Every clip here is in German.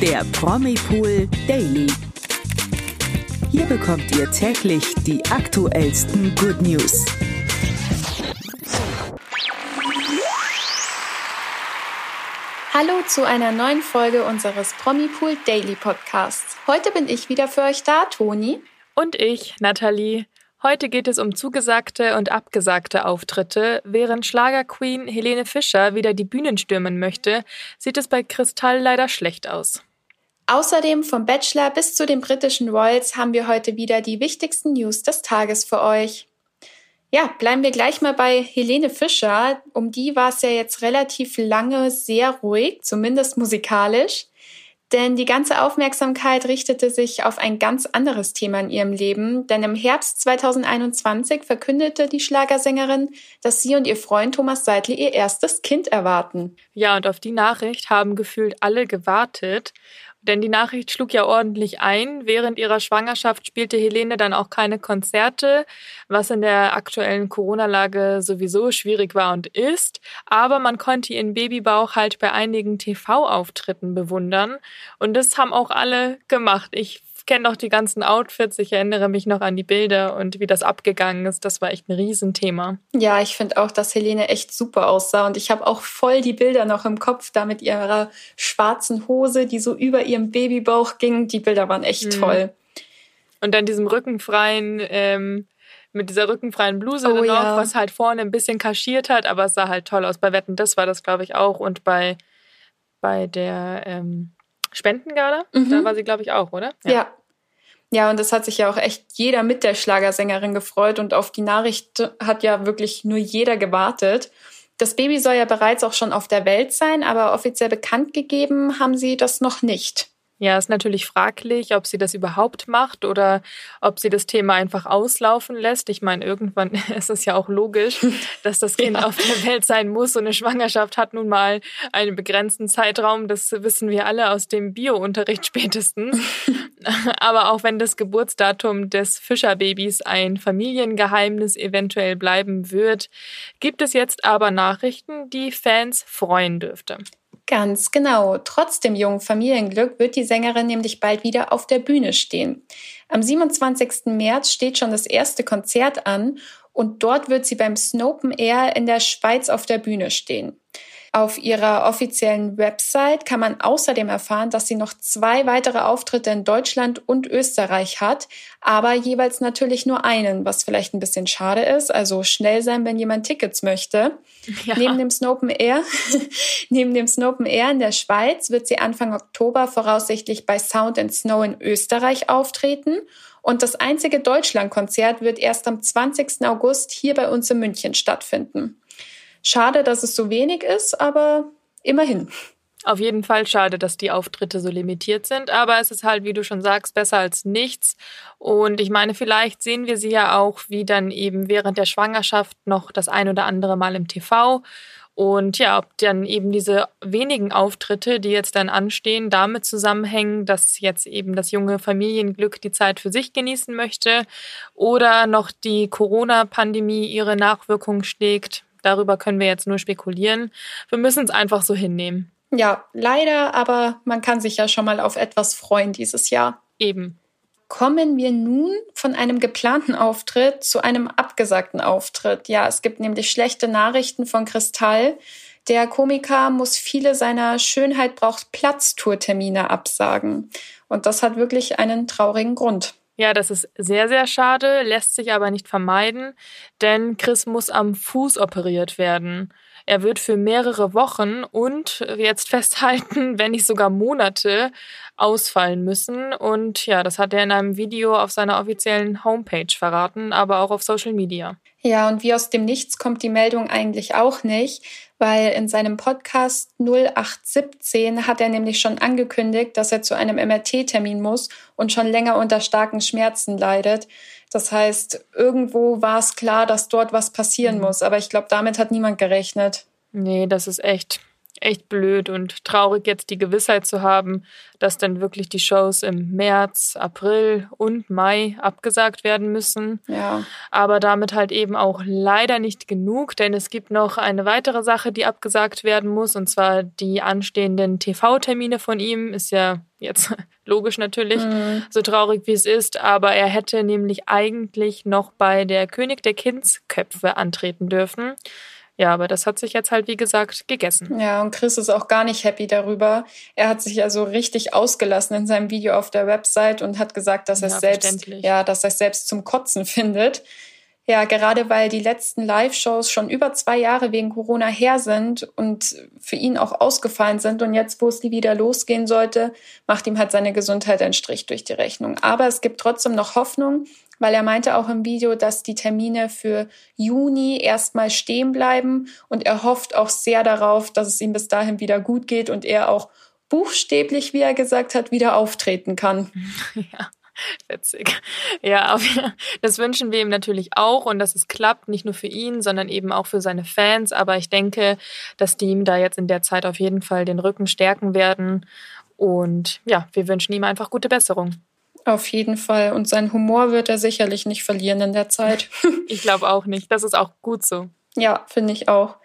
der Promipool Daily. Hier bekommt ihr täglich die aktuellsten Good News. Hallo zu einer neuen Folge unseres Promipool Daily Podcasts. Heute bin ich wieder für euch da, Toni. Und ich, Nathalie. Heute geht es um zugesagte und abgesagte Auftritte. Während Schlagerqueen Helene Fischer wieder die Bühnen stürmen möchte, sieht es bei Kristall leider schlecht aus. Außerdem vom Bachelor bis zu den britischen Royals haben wir heute wieder die wichtigsten News des Tages für euch. Ja, bleiben wir gleich mal bei Helene Fischer. Um die war es ja jetzt relativ lange sehr ruhig, zumindest musikalisch. Denn die ganze Aufmerksamkeit richtete sich auf ein ganz anderes Thema in ihrem Leben. Denn im Herbst 2021 verkündete die Schlagersängerin, dass sie und ihr Freund Thomas Seidel ihr erstes Kind erwarten. Ja, und auf die Nachricht haben gefühlt alle gewartet. Denn die Nachricht schlug ja ordentlich ein. Während ihrer Schwangerschaft spielte Helene dann auch keine Konzerte, was in der aktuellen Corona-Lage sowieso schwierig war und ist. Aber man konnte ihren Babybauch halt bei einigen TV-Auftritten bewundern. Und das haben auch alle gemacht. Ich kenne noch die ganzen Outfits. Ich erinnere mich noch an die Bilder und wie das abgegangen ist. Das war echt ein Riesenthema. Ja, ich finde auch, dass Helene echt super aussah. Und ich habe auch voll die Bilder noch im Kopf, da mit ihrer schwarzen Hose, die so über ihrem Babybauch ging. Die Bilder waren echt mhm. toll. Und dann diesem rückenfreien, ähm, mit dieser rückenfreien Bluse oh, noch, ja. was halt vorne ein bisschen kaschiert hat, aber es sah halt toll aus. Bei Wetten, das war das, glaube ich, auch. Und bei, bei der ähm, Spendengarde, mhm. da war sie, glaube ich, auch, oder? Ja. ja. Ja, und das hat sich ja auch echt jeder mit der Schlagersängerin gefreut und auf die Nachricht hat ja wirklich nur jeder gewartet. Das Baby soll ja bereits auch schon auf der Welt sein, aber offiziell bekannt gegeben haben sie das noch nicht. Ja, ist natürlich fraglich, ob sie das überhaupt macht oder ob sie das Thema einfach auslaufen lässt. Ich meine, irgendwann ist es ja auch logisch, dass das Kind ja. auf der Welt sein muss. Und eine Schwangerschaft hat nun mal einen begrenzten Zeitraum. Das wissen wir alle aus dem Bio-Unterricht spätestens. Aber auch wenn das Geburtsdatum des Fischerbabys ein Familiengeheimnis eventuell bleiben wird, gibt es jetzt aber Nachrichten, die Fans freuen dürfte. Ganz genau. Trotz dem jungen Familienglück wird die Sängerin nämlich bald wieder auf der Bühne stehen. Am 27. März steht schon das erste Konzert an und dort wird sie beim Snopen Air in der Schweiz auf der Bühne stehen. Auf ihrer offiziellen Website kann man außerdem erfahren, dass sie noch zwei weitere Auftritte in Deutschland und Österreich hat, aber jeweils natürlich nur einen, was vielleicht ein bisschen schade ist. Also schnell sein, wenn jemand Tickets möchte. Ja. Neben dem Snopen Air, neben dem Snopen Air in der Schweiz wird sie Anfang Oktober voraussichtlich bei Sound and Snow in Österreich auftreten. Und das einzige Deutschlandkonzert wird erst am 20. August hier bei uns in München stattfinden. Schade, dass es so wenig ist, aber immerhin. Auf jeden Fall schade, dass die Auftritte so limitiert sind, aber es ist halt, wie du schon sagst, besser als nichts. Und ich meine, vielleicht sehen wir sie ja auch wie dann eben während der Schwangerschaft noch das ein oder andere Mal im TV. Und ja, ob dann eben diese wenigen Auftritte, die jetzt dann anstehen, damit zusammenhängen, dass jetzt eben das junge Familienglück die Zeit für sich genießen möchte oder noch die Corona-Pandemie ihre Nachwirkungen schlägt, Darüber können wir jetzt nur spekulieren. Wir müssen es einfach so hinnehmen. Ja, leider, aber man kann sich ja schon mal auf etwas freuen dieses Jahr. Eben. Kommen wir nun von einem geplanten Auftritt zu einem abgesagten Auftritt. Ja, es gibt nämlich schlechte Nachrichten von Kristall. Der Komiker muss viele seiner Schönheit braucht Platz-Tourtermine absagen. Und das hat wirklich einen traurigen Grund. Ja, das ist sehr, sehr schade, lässt sich aber nicht vermeiden, denn Chris muss am Fuß operiert werden. Er wird für mehrere Wochen und jetzt festhalten, wenn nicht sogar Monate ausfallen müssen. Und ja, das hat er in einem Video auf seiner offiziellen Homepage verraten, aber auch auf Social Media. Ja, und wie aus dem Nichts kommt die Meldung eigentlich auch nicht, weil in seinem Podcast 0817 hat er nämlich schon angekündigt, dass er zu einem MRT-Termin muss und schon länger unter starken Schmerzen leidet. Das heißt, irgendwo war es klar, dass dort was passieren mhm. muss, aber ich glaube, damit hat niemand gerechnet. Nee, das ist echt echt blöd und traurig, jetzt die Gewissheit zu haben, dass dann wirklich die Shows im März, April und Mai abgesagt werden müssen. Ja. Aber damit halt eben auch leider nicht genug, denn es gibt noch eine weitere Sache, die abgesagt werden muss, und zwar die anstehenden TV-Termine von ihm. Ist ja jetzt logisch natürlich, mhm. so traurig wie es ist, aber er hätte nämlich eigentlich noch bei der König der Kindsköpfe antreten dürfen. Ja, aber das hat sich jetzt halt, wie gesagt, gegessen. Ja, und Chris ist auch gar nicht happy darüber. Er hat sich ja so richtig ausgelassen in seinem Video auf der Website und hat gesagt, dass er ja, selbst, ja, dass er selbst zum Kotzen findet. Ja, gerade weil die letzten Live-Shows schon über zwei Jahre wegen Corona her sind und für ihn auch ausgefallen sind. Und jetzt, wo es die wieder losgehen sollte, macht ihm halt seine Gesundheit einen Strich durch die Rechnung. Aber es gibt trotzdem noch Hoffnung, weil er meinte auch im Video, dass die Termine für Juni erstmal stehen bleiben und er hofft auch sehr darauf, dass es ihm bis dahin wieder gut geht und er auch buchstäblich, wie er gesagt hat, wieder auftreten kann. Ja. Witzig. Ja, das wünschen wir ihm natürlich auch und dass es klappt, nicht nur für ihn, sondern eben auch für seine Fans. Aber ich denke, dass die ihm da jetzt in der Zeit auf jeden Fall den Rücken stärken werden. Und ja, wir wünschen ihm einfach gute Besserung. Auf jeden Fall. Und seinen Humor wird er sicherlich nicht verlieren in der Zeit. ich glaube auch nicht. Das ist auch gut so. Ja, finde ich auch.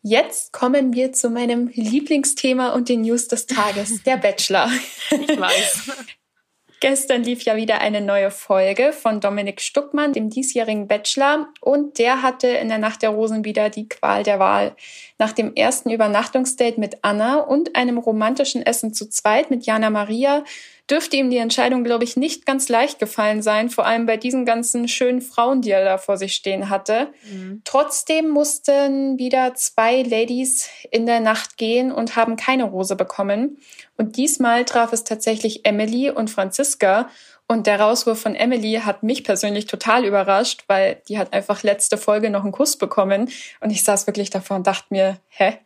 Jetzt kommen wir zu meinem Lieblingsthema und den News des Tages, der Bachelor. Ich weiß. Gestern lief ja wieder eine neue Folge von Dominik Stuckmann, dem diesjährigen Bachelor, und der hatte in der Nacht der Rosen wieder die Qual der Wahl. Nach dem ersten Übernachtungsdate mit Anna und einem romantischen Essen zu zweit mit Jana Maria dürfte ihm die Entscheidung, glaube ich, nicht ganz leicht gefallen sein, vor allem bei diesen ganzen schönen Frauen, die er da vor sich stehen hatte. Mhm. Trotzdem mussten wieder zwei Ladies in der Nacht gehen und haben keine Rose bekommen. Und diesmal traf es tatsächlich Emily und Franziska. Und der Rauswurf von Emily hat mich persönlich total überrascht, weil die hat einfach letzte Folge noch einen Kuss bekommen. Und ich saß wirklich davor und dachte mir, hä?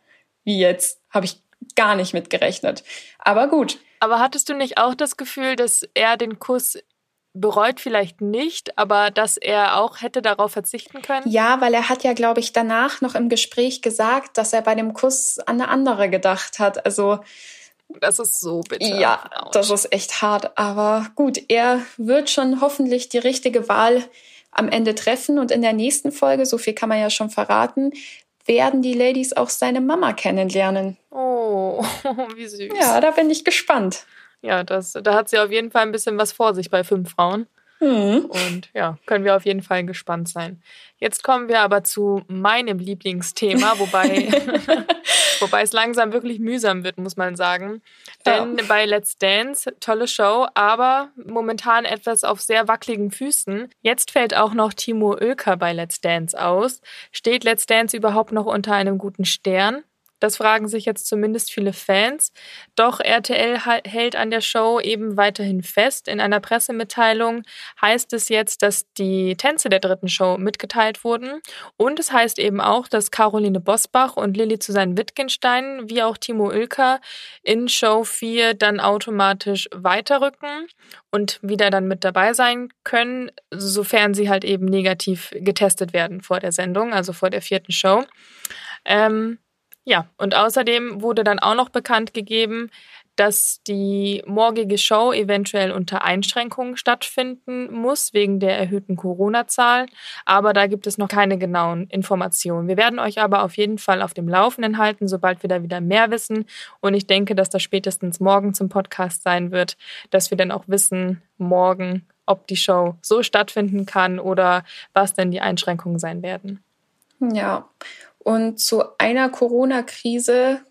Wie jetzt? Habe ich gar nicht mitgerechnet. Aber gut, aber hattest du nicht auch das Gefühl, dass er den Kuss bereut vielleicht nicht, aber dass er auch hätte darauf verzichten können? Ja, weil er hat ja, glaube ich, danach noch im Gespräch gesagt, dass er bei dem Kuss an eine andere gedacht hat. Also das ist so bitter. Ja, das ist echt hart. Aber gut, er wird schon hoffentlich die richtige Wahl am Ende treffen. Und in der nächsten Folge, so viel kann man ja schon verraten, werden die Ladies auch seine Mama kennenlernen. Oh, wie süß. Ja, da bin ich gespannt. Ja, das, da hat sie auf jeden Fall ein bisschen was vor sich bei fünf Frauen. Mhm. Und ja, können wir auf jeden Fall gespannt sein. Jetzt kommen wir aber zu meinem Lieblingsthema, wobei, wobei es langsam wirklich mühsam wird, muss man sagen. Denn ja. bei Let's Dance, tolle Show, aber momentan etwas auf sehr wackeligen Füßen. Jetzt fällt auch noch Timo Oelker bei Let's Dance aus. Steht Let's Dance überhaupt noch unter einem guten Stern? Das fragen sich jetzt zumindest viele Fans. Doch RTL hält an der Show eben weiterhin fest. In einer Pressemitteilung heißt es jetzt, dass die Tänze der dritten Show mitgeteilt wurden. Und es heißt eben auch, dass Caroline Bosbach und Lilly Susanne Wittgenstein wie auch Timo Ilker in Show 4 dann automatisch weiterrücken und wieder dann mit dabei sein können, sofern sie halt eben negativ getestet werden vor der Sendung, also vor der vierten Show. Ähm, ja, und außerdem wurde dann auch noch bekannt gegeben, dass die morgige Show eventuell unter Einschränkungen stattfinden muss, wegen der erhöhten Corona-Zahlen. Aber da gibt es noch keine genauen Informationen. Wir werden euch aber auf jeden Fall auf dem Laufenden halten, sobald wir da wieder mehr wissen. Und ich denke, dass das spätestens morgen zum Podcast sein wird, dass wir dann auch wissen, morgen, ob die Show so stattfinden kann oder was denn die Einschränkungen sein werden. Ja, und zu einer Corona-Krise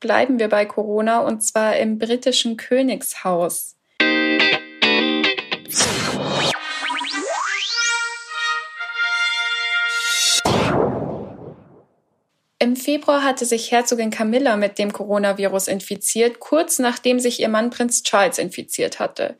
bleiben wir bei Corona und zwar im britischen Königshaus. Im Februar hatte sich Herzogin Camilla mit dem Coronavirus infiziert, kurz nachdem sich ihr Mann Prinz Charles infiziert hatte.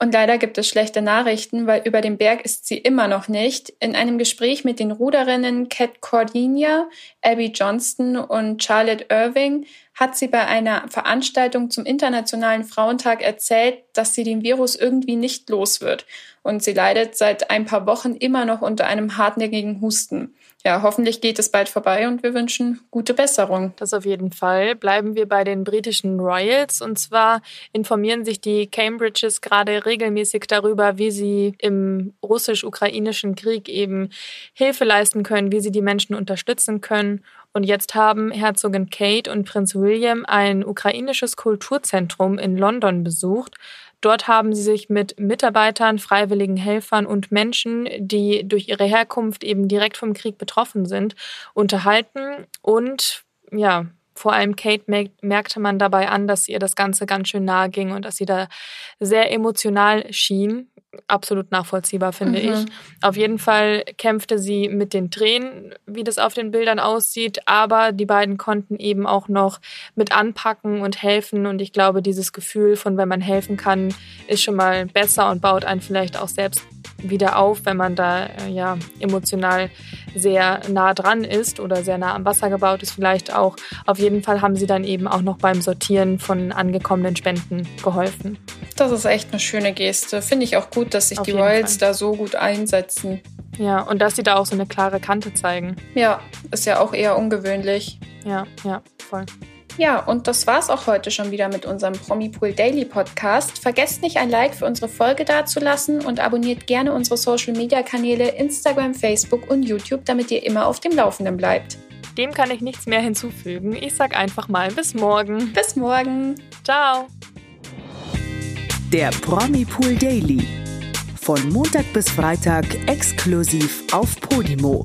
Und leider gibt es schlechte Nachrichten, weil über dem Berg ist sie immer noch nicht. In einem Gespräch mit den Ruderinnen Kat Cordinia, Abby Johnston und Charlotte Irving hat sie bei einer Veranstaltung zum Internationalen Frauentag erzählt, dass sie den Virus irgendwie nicht los wird. Und sie leidet seit ein paar Wochen immer noch unter einem hartnäckigen Husten. Ja, hoffentlich geht es bald vorbei und wir wünschen gute Besserung. Das auf jeden Fall. Bleiben wir bei den britischen Royals. Und zwar informieren sich die Cambridges gerade regelmäßig darüber, wie sie im russisch-ukrainischen Krieg eben Hilfe leisten können, wie sie die Menschen unterstützen können. Und jetzt haben Herzogin Kate und Prinz William ein ukrainisches Kulturzentrum in London besucht. Dort haben sie sich mit Mitarbeitern, freiwilligen Helfern und Menschen, die durch ihre Herkunft eben direkt vom Krieg betroffen sind, unterhalten. Und ja, vor allem Kate merkte man dabei an, dass ihr das Ganze ganz schön nahe ging und dass sie da sehr emotional schien absolut nachvollziehbar, finde mhm. ich. Auf jeden Fall kämpfte sie mit den Tränen, wie das auf den Bildern aussieht, aber die beiden konnten eben auch noch mit anpacken und helfen und ich glaube, dieses Gefühl von, wenn man helfen kann, ist schon mal besser und baut einen vielleicht auch selbst wieder auf, wenn man da äh, ja emotional sehr nah dran ist oder sehr nah am Wasser gebaut ist, vielleicht auch. Auf jeden Fall haben sie dann eben auch noch beim Sortieren von angekommenen Spenden geholfen. Das ist echt eine schöne Geste. Finde ich auch gut, dass sich auf die Royals Fall. da so gut einsetzen. Ja, und dass sie da auch so eine klare Kante zeigen. Ja, ist ja auch eher ungewöhnlich. Ja, ja, voll. Ja, und das war's auch heute schon wieder mit unserem Promipool Daily Podcast. Vergesst nicht, ein Like für unsere Folge dazulassen und abonniert gerne unsere Social Media Kanäle Instagram, Facebook und YouTube, damit ihr immer auf dem Laufenden bleibt. Dem kann ich nichts mehr hinzufügen. Ich sag einfach mal bis morgen. Bis morgen. Ciao. Der Promipool Daily. Von Montag bis Freitag exklusiv auf Podimo.